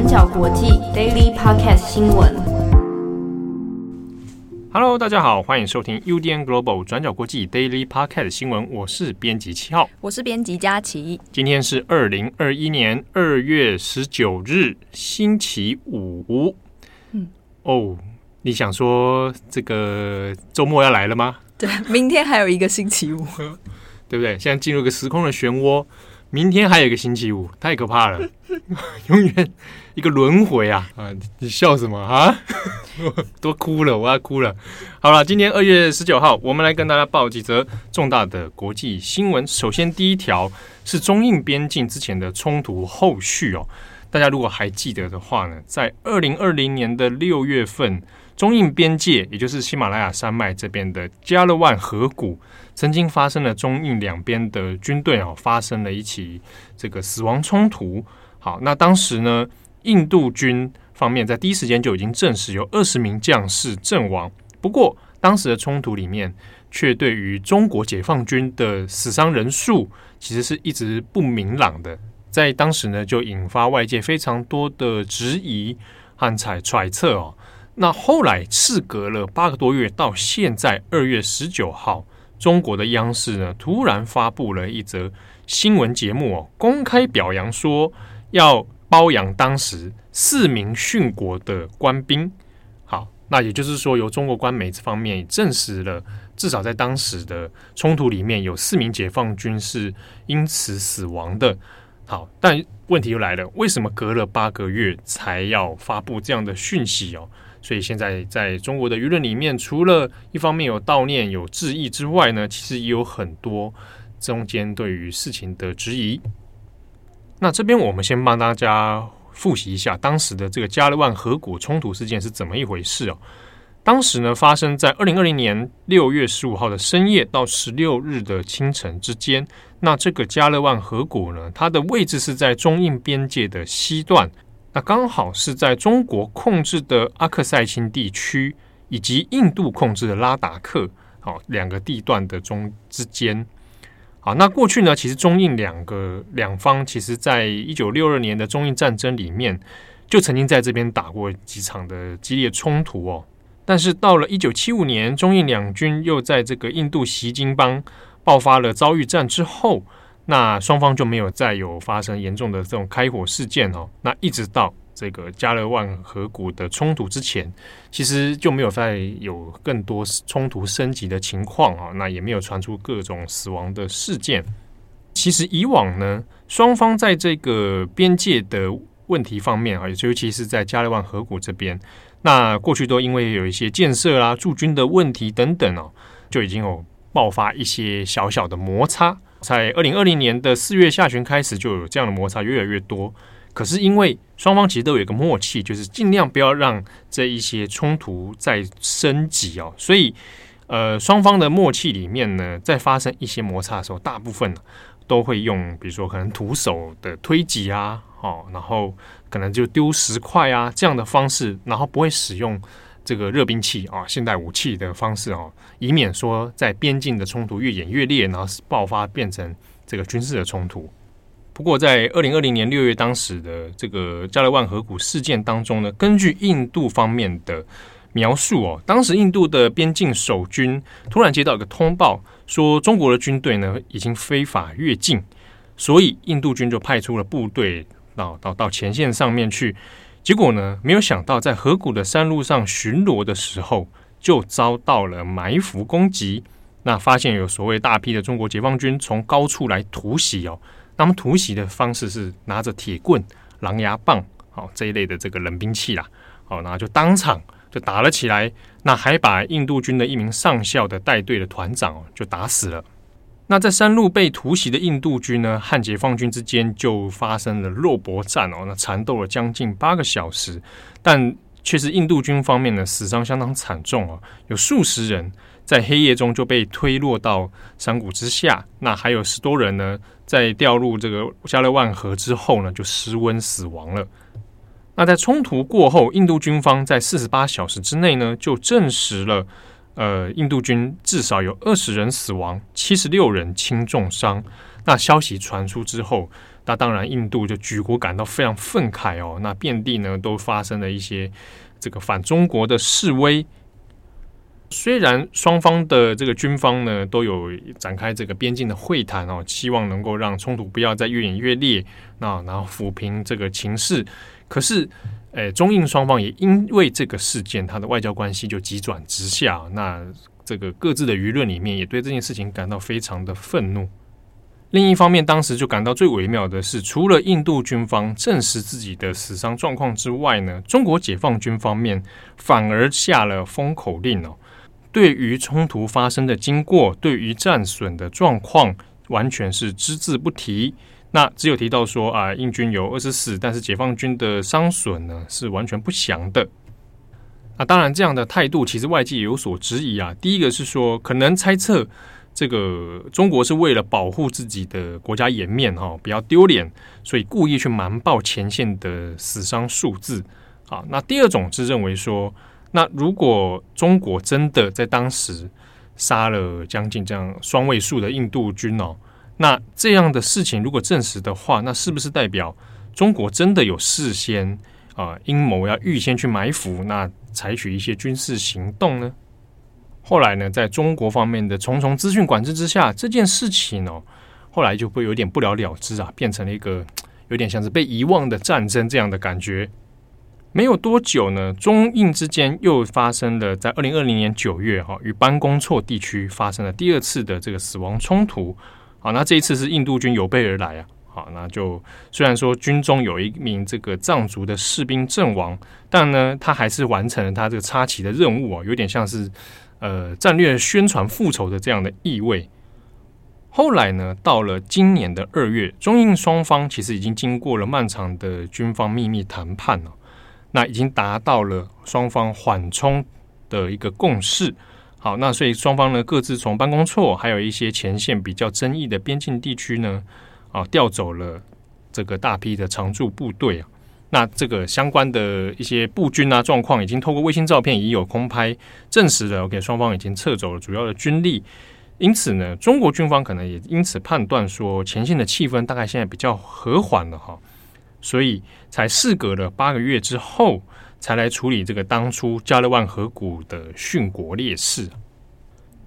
转角国际 Daily Podcast 新闻。Hello，大家好，欢迎收听 UDN Global 转角国际 Daily Podcast 新闻。我是编辑七号，我是编辑佳琪。今天是二零二一年二月十九日，星期五。嗯，哦，你想说这个周末要来了吗？对，明天还有一个星期五，对不对？现在进入一个时空的漩涡。明天还有一个星期五，太可怕了，永远一个轮回啊！啊，你笑什么啊？都哭了，我要哭了。好了，今天二月十九号，我们来跟大家报几则重大的国际新闻。首先，第一条是中印边境之前的冲突后续哦。大家如果还记得的话呢，在二零二零年的六月份，中印边界，也就是喜马拉雅山脉这边的加勒万河谷。曾经发生了中印两边的军队哦，发生了一起这个死亡冲突。好，那当时呢，印度军方面在第一时间就已经证实有二十名将士阵亡。不过，当时的冲突里面却对于中国解放军的死伤人数其实是一直不明朗的，在当时呢，就引发外界非常多的质疑和揣揣测哦。那后来事隔了八个多月，到现在二月十九号。中国的央视呢，突然发布了一则新闻节目哦，公开表扬说要褒扬当时四名殉国的官兵。好，那也就是说，由中国官媒这方面证实了，至少在当时的冲突里面有四名解放军是因此死亡的。好，但问题又来了，为什么隔了八个月才要发布这样的讯息哦？所以现在在中国的舆论里面，除了一方面有悼念、有致意之外呢，其实也有很多中间对于事情的质疑。那这边我们先帮大家复习一下当时的这个加勒万河谷冲突事件是怎么一回事哦。当时呢，发生在二零二零年六月十五号的深夜到十六日的清晨之间。那这个加勒万河谷呢，它的位置是在中印边界的西段。那刚好是在中国控制的阿克塞钦地区以及印度控制的拉达克，好两个地段的中之间。好，那过去呢，其实中印两个两方，其实在一九六二年的中印战争里面，就曾经在这边打过几场的激烈冲突哦。但是到了一九七五年，中印两军又在这个印度锡金邦爆发了遭遇战之后。那双方就没有再有发生严重的这种开火事件哦。那一直到这个加勒万河谷的冲突之前，其实就没有再有更多冲突升级的情况啊。那也没有传出各种死亡的事件。其实以往呢，双方在这个边界的问题方面啊，尤其是在加勒万河谷这边，那过去都因为有一些建设啦、驻军的问题等等哦，就已经有爆发一些小小的摩擦。在二零二零年的四月下旬开始，就有这样的摩擦越来越多。可是因为双方其实都有一个默契，就是尽量不要让这一些冲突再升级哦。所以，呃，双方的默契里面呢，在发生一些摩擦的时候，大部分呢都会用，比如说可能徒手的推挤啊，哦，然后可能就丢石块啊这样的方式，然后不会使用。这个热兵器啊，现代武器的方式啊，以免说在边境的冲突越演越烈，然后爆发变成这个军事的冲突。不过，在二零二零年六月当时的这个加勒万河谷事件当中呢，根据印度方面的描述哦，当时印度的边境守军突然接到一个通报，说中国的军队呢已经非法越境，所以印度军就派出了部队到到到前线上面去。结果呢，没有想到在河谷的山路上巡逻的时候，就遭到了埋伏攻击。那发现有所谓大批的中国解放军从高处来突袭哦。那么突袭的方式是拿着铁棍、狼牙棒，好这一类的这个冷兵器啦，好，那就当场就打了起来。那还把印度军的一名上校的带队的团长哦就打死了。那在山路被突袭的印度军呢，和解放军之间就发生了肉搏战哦，那缠斗了将近八个小时，但却是印度军方面呢死伤相当惨重哦，有数十人在黑夜中就被推落到山谷之下，那还有十多人呢在掉入这个加勒万河之后呢就失温死亡了。那在冲突过后，印度军方在四十八小时之内呢就证实了。呃，印度军至少有二十人死亡，七十六人轻重伤。那消息传出之后，那当然印度就举国感到非常愤慨哦。那遍地呢都发生了一些这个反中国的示威。虽然双方的这个军方呢都有展开这个边境的会谈哦，希望能够让冲突不要再越演越烈，那然后抚平这个情势。可是，诶，中印双方也因为这个事件，他的外交关系就急转直下。那这个各自的舆论里面也对这件事情感到非常的愤怒。另一方面，当时就感到最微妙的是，除了印度军方证实自己的死伤状况之外呢，中国解放军方面反而下了封口令哦。对于冲突发生的经过，对于战损的状况，完全是只字不提。那只有提到说啊，印军有二十四，但是解放军的伤损呢是完全不详的。那当然，这样的态度其实外界也有所质疑啊。第一个是说，可能猜测这个中国是为了保护自己的国家颜面哈，不要丢脸，所以故意去瞒报前线的死伤数字。啊，那第二种是认为说。那如果中国真的在当时杀了将近这样双位数的印度军哦，那这样的事情如果证实的话，那是不是代表中国真的有事先啊阴谋要预先去埋伏，那采取一些军事行动呢？后来呢，在中国方面的重重资讯管制之下，这件事情哦，后来就会有点不了了之啊，变成了一个有点像是被遗忘的战争这样的感觉。没有多久呢，中印之间又发生了在二零二零年九月哈，与班公错地区发生了第二次的这个死亡冲突。好，那这一次是印度军有备而来啊。好，那就虽然说军中有一名这个藏族的士兵阵亡，但呢，他还是完成了他这个插旗的任务啊，有点像是呃战略宣传复仇的这样的意味。后来呢，到了今年的二月，中印双方其实已经经过了漫长的军方秘密谈判了。那已经达到了双方缓冲的一个共识。好，那所以双方呢各自从办公错，还有一些前线比较争议的边境地区呢，啊调走了这个大批的常驻部队啊。那这个相关的一些步军啊状况，已经透过卫星照片已有空拍证实了。OK，双方已经撤走了主要的军力。因此呢，中国军方可能也因此判断说，前线的气氛大概现在比较和缓了哈。所以才事隔了八个月之后，才来处理这个当初加勒万河谷的殉国烈士。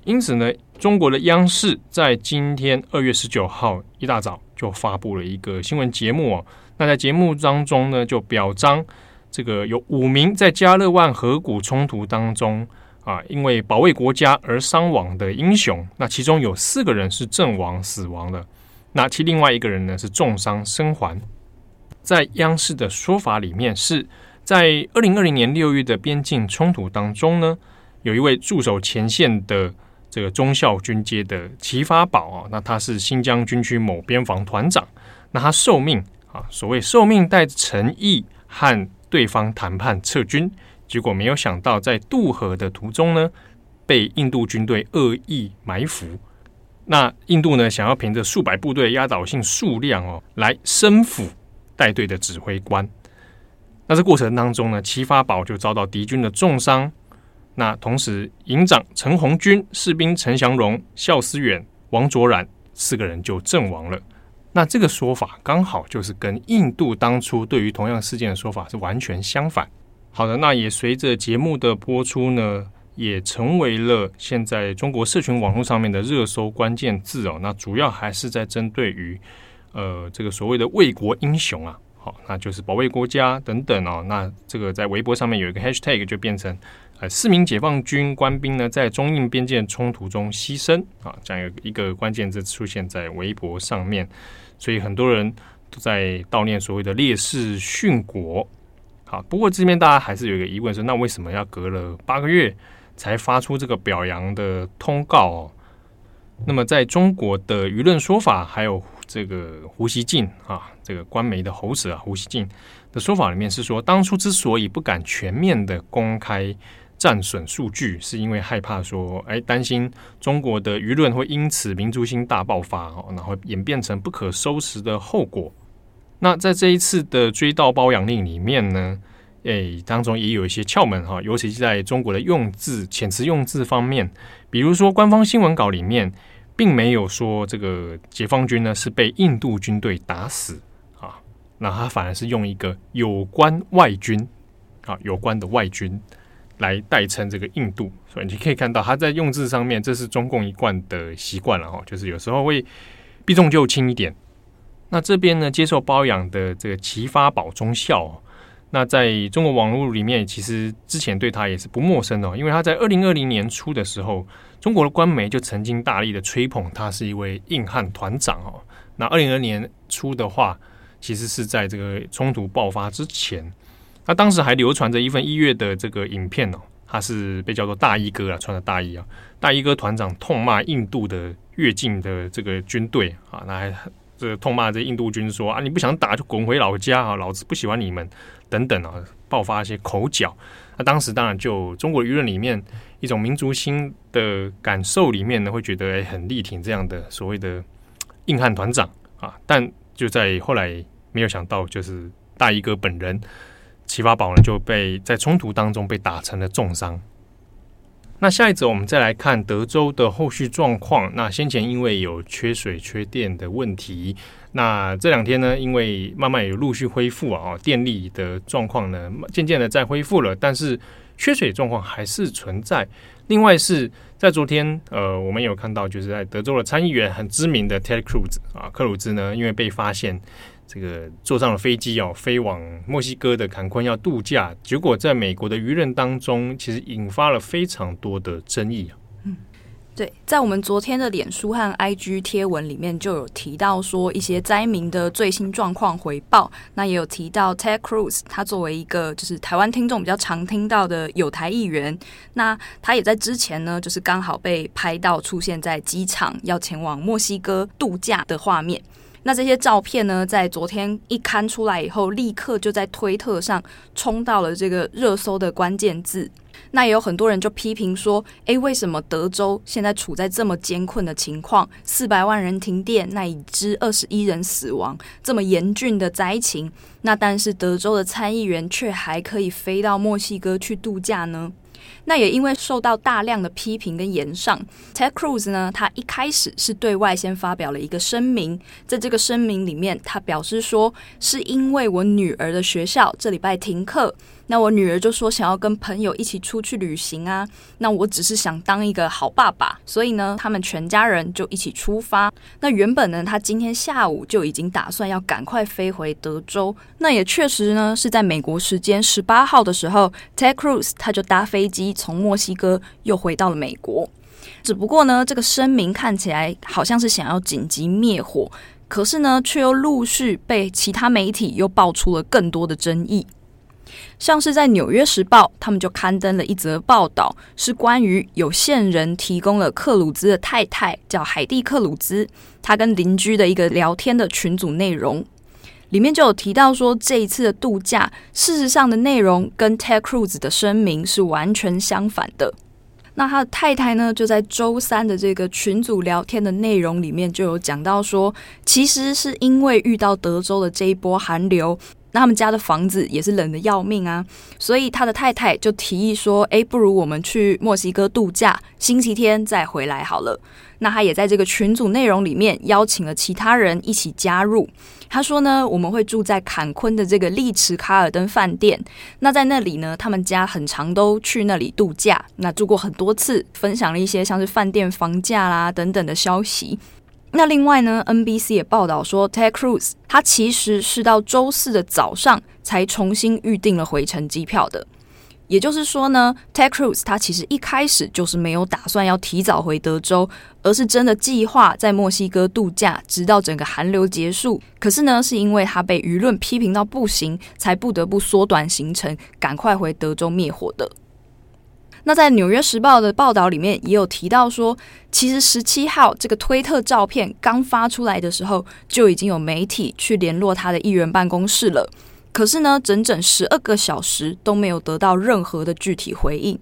因此呢，中国的央视在今天二月十九号一大早就发布了一个新闻节目哦。那在节目当中呢，就表彰这个有五名在加勒万河谷冲突当中啊，因为保卫国家而伤亡的英雄。那其中有四个人是阵亡死亡的，那其另外一个人呢是重伤生还。在央视的说法里面，是在二零二零年六月的边境冲突当中呢，有一位驻守前线的这个中校军阶的齐发宝啊，那他是新疆军区某边防团长，那他受命啊，所谓受命带着诚意和对方谈判撤军，结果没有想到在渡河的途中呢，被印度军队恶意埋伏，那印度呢想要凭着数百部队压倒性数量哦来生俘。带队的指挥官，那这过程当中呢，齐发宝就遭到敌军的重伤。那同时，营长陈红军、士兵陈祥荣、校思远、王卓然四个人就阵亡了。那这个说法刚好就是跟印度当初对于同样事件的说法是完全相反。好的，那也随着节目的播出呢，也成为了现在中国社群网络上面的热搜关键字哦。那主要还是在针对于。呃，这个所谓的为国英雄啊，好，那就是保卫国家等等哦。那这个在微博上面有一个 hashtag，就变成呃四名解放军官兵呢在中印边界冲突中牺牲啊，这样一个关键字出现在微博上面，所以很多人都在悼念所谓的烈士殉国。好，不过这边大家还是有一个疑问说，那为什么要隔了八个月才发出这个表扬的通告哦？那么在中国的舆论说法还有。这个胡锡进啊，这个官媒的喉舌啊，胡锡进的说法里面是说，当初之所以不敢全面的公开战损数据，是因为害怕说，哎，担心中国的舆论会因此民族性大爆发哦，然后演变成不可收拾的后果。那在这一次的追悼褒扬令里面呢，诶当中也有一些窍门哈，尤其是在中国的用字遣词用字方面，比如说官方新闻稿里面并没有说这个解放军呢是被印度军队打死啊，那他反而是用一个有关外军啊，有关的外军来代称这个印度，所以你可以看到他在用字上面，这是中共一贯的习惯了哈，就是有时候会避重就轻一点。那这边呢，接受包养的这个齐发宝中校。那在中国网络里面，其实之前对他也是不陌生的，因为他在二零二零年初的时候，中国的官媒就曾经大力的吹捧他是一位硬汉团长哦。那二零二年初的话，其实是在这个冲突爆发之前，那当时还流传着一份一月的这个影片哦，他是被叫做大衣哥啊，穿着大衣啊，大衣哥团长痛骂印度的越境的这个军队啊，那还这痛骂这印度军说啊，你不想打就滚回老家啊，老子不喜欢你们。等等啊，爆发一些口角。那当时当然就中国舆论里面一种民族心的感受里面呢，会觉得，很力挺这样的所谓的硬汉团长啊。但就在后来，没有想到就是大衣哥本人齐发宝呢就被在冲突当中被打成了重伤。那下一则我们再来看德州的后续状况。那先前因为有缺水缺电的问题。那这两天呢，因为慢慢有陆续恢复啊，电力的状况呢，渐渐的在恢复了，但是缺水状况还是存在。另外是在昨天，呃，我们有看到，就是在德州的参议员很知名的 Ted Cruz 啊，克鲁兹呢，因为被发现这个坐上了飞机哦，飞往墨西哥的坎昆要度假，结果在美国的舆论当中，其实引发了非常多的争议啊。对，在我们昨天的脸书和 IG 贴文里面就有提到说一些灾民的最新状况回报，那也有提到 Ted Cruz，他作为一个就是台湾听众比较常听到的有台议员，那他也在之前呢，就是刚好被拍到出现在机场要前往墨西哥度假的画面。那这些照片呢，在昨天一刊出来以后，立刻就在推特上冲到了这个热搜的关键字。那也有很多人就批评说，诶，为什么德州现在处在这么艰困的情况？四百万人停电，那已知二十一人死亡，这么严峻的灾情，那但是德州的参议员却还可以飞到墨西哥去度假呢？那也因为受到大量的批评跟言上，Ted Cruz 呢，他一开始是对外先发表了一个声明，在这个声明里面，他表示说，是因为我女儿的学校这礼拜停课。那我女儿就说想要跟朋友一起出去旅行啊，那我只是想当一个好爸爸，所以呢，他们全家人就一起出发。那原本呢，他今天下午就已经打算要赶快飞回德州。那也确实呢，是在美国时间十八号的时候，Ted Cruz 他就搭飞机从墨西哥又回到了美国。只不过呢，这个声明看起来好像是想要紧急灭火，可是呢，却又陆续被其他媒体又爆出了更多的争议。像是在《纽约时报》，他们就刊登了一则报道，是关于有线人提供了克鲁兹的太太叫海蒂克鲁兹，她跟邻居的一个聊天的群组内容，里面就有提到说，这一次的度假，事实上的内容跟 Ted Cruz 的声明是完全相反的。那他的太太呢，就在周三的这个群组聊天的内容里面就有讲到说，其实是因为遇到德州的这一波寒流。那他们家的房子也是冷得要命啊，所以他的太太就提议说：“诶，不如我们去墨西哥度假，星期天再回来好了。”那他也在这个群组内容里面邀请了其他人一起加入。他说呢：“我们会住在坎昆的这个丽池卡尔登饭店。那在那里呢，他们家很常都去那里度假，那住过很多次，分享了一些像是饭店房价啦等等的消息。”那另外呢，NBC 也报道说，Ted Cruz 他其实是到周四的早上才重新预订了回程机票的。也就是说呢，Ted Cruz 他其实一开始就是没有打算要提早回德州，而是真的计划在墨西哥度假，直到整个寒流结束。可是呢，是因为他被舆论批评到不行，才不得不缩短行程，赶快回德州灭火的。那在《纽约时报》的报道里面也有提到说，其实十七号这个推特照片刚发出来的时候，就已经有媒体去联络他的议员办公室了。可是呢，整整十二个小时都没有得到任何的具体回应。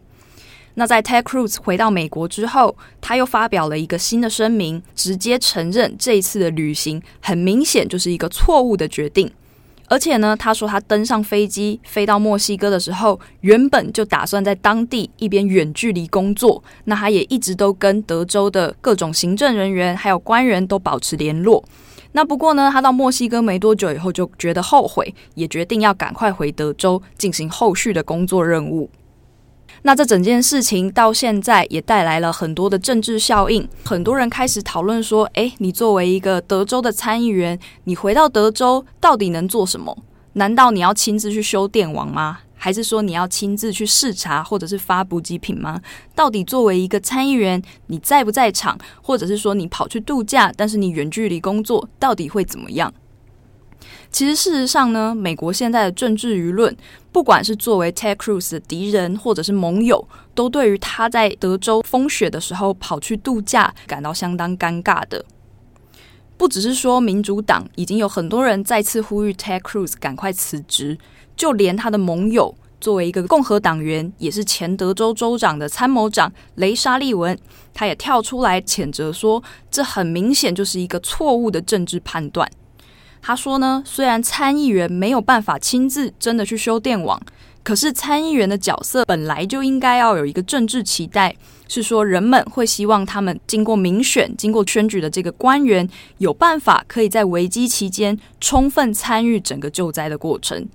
那在 Ted Cruz 回到美国之后，他又发表了一个新的声明，直接承认这一次的旅行很明显就是一个错误的决定。而且呢，他说他登上飞机飞到墨西哥的时候，原本就打算在当地一边远距离工作。那他也一直都跟德州的各种行政人员还有官员都保持联络。那不过呢，他到墨西哥没多久以后就觉得后悔，也决定要赶快回德州进行后续的工作任务。那这整件事情到现在也带来了很多的政治效应，很多人开始讨论说：“诶，你作为一个德州的参议员，你回到德州到底能做什么？难道你要亲自去修电网吗？还是说你要亲自去视察或者是发补给品吗？到底作为一个参议员，你在不在场，或者是说你跑去度假，但是你远距离工作，到底会怎么样？”其实，事实上呢，美国现在的政治舆论，不管是作为 Ted Cruz 的敌人或者是盟友，都对于他在德州风雪的时候跑去度假感到相当尴尬的。不只是说民主党已经有很多人再次呼吁 Ted Cruz 赶快辞职，就连他的盟友，作为一个共和党员，也是前德州州长的参谋长雷沙利文，他也跳出来谴责说，这很明显就是一个错误的政治判断。他说呢，虽然参议员没有办法亲自真的去修电网，可是参议员的角色本来就应该要有一个政治期待，是说人们会希望他们经过民选、经过选举的这个官员有办法可以在危机期间充分参与整个救灾的过程。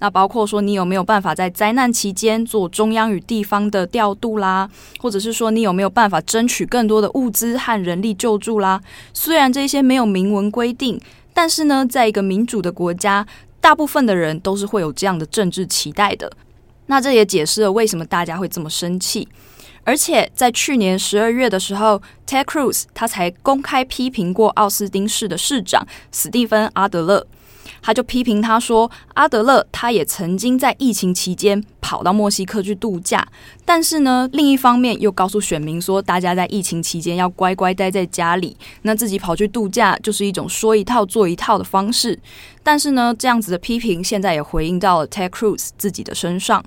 那包括说你有没有办法在灾难期间做中央与地方的调度啦，或者是说你有没有办法争取更多的物资和人力救助啦？虽然这些没有明文规定。但是呢，在一个民主的国家，大部分的人都是会有这样的政治期待的。那这也解释了为什么大家会这么生气。而且在去年十二月的时候，Ted Cruz 他才公开批评过奥斯汀市的市长史蒂芬·阿德勒。他就批评他说，阿德勒他也曾经在疫情期间跑到墨西哥去度假，但是呢，另一方面又告诉选民说，大家在疫情期间要乖乖待在家里，那自己跑去度假就是一种说一套做一套的方式。但是呢，这样子的批评现在也回应到了 Ted Cruz 自己的身上。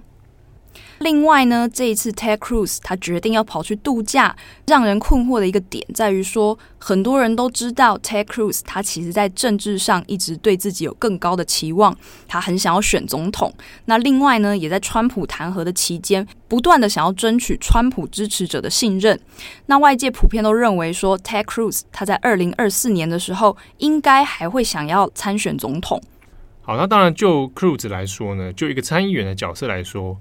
另外呢，这一次 Ted Cruz 他决定要跑去度假，让人困惑的一个点在于说，很多人都知道 Ted Cruz 他其实在政治上一直对自己有更高的期望，他很想要选总统。那另外呢，也在川普弹劾的期间，不断的想要争取川普支持者的信任。那外界普遍都认为说，Ted Cruz 他在二零二四年的时候，应该还会想要参选总统。好，那当然就 Cruz 来说呢，就一个参议员的角色来说。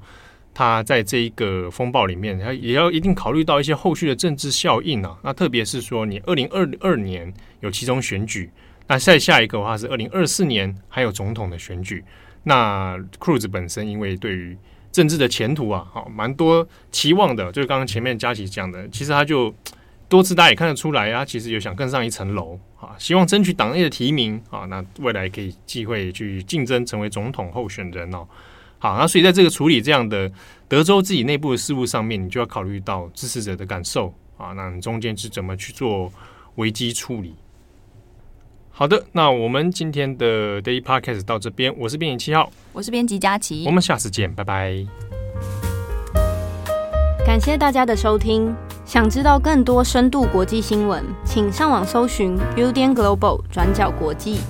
他在这一个风暴里面，他也要一定考虑到一些后续的政治效应啊。那特别是说，你二零二二年有其中选举，那再下一个的话是二零二四年还有总统的选举。那 Cruz 本身因为对于政治的前途啊，好蛮多期望的。就是刚刚前面佳琪讲的，其实他就多次大家也看得出来啊，其实有想更上一层楼啊，希望争取党内的提名啊，那未来可以机会去竞争成为总统候选人哦。好，那所以在这个处理这样的德州自己内部的事务上面，你就要考虑到支持者的感受啊。那你中间是怎么去做危机处理？好的，那我们今天的 Daily Podcast 到这边，我是编辑七号，我是编辑佳琪，我们下次见，拜拜。感谢大家的收听。想知道更多深度国际新闻，请上网搜寻 Udan Global 转角国际。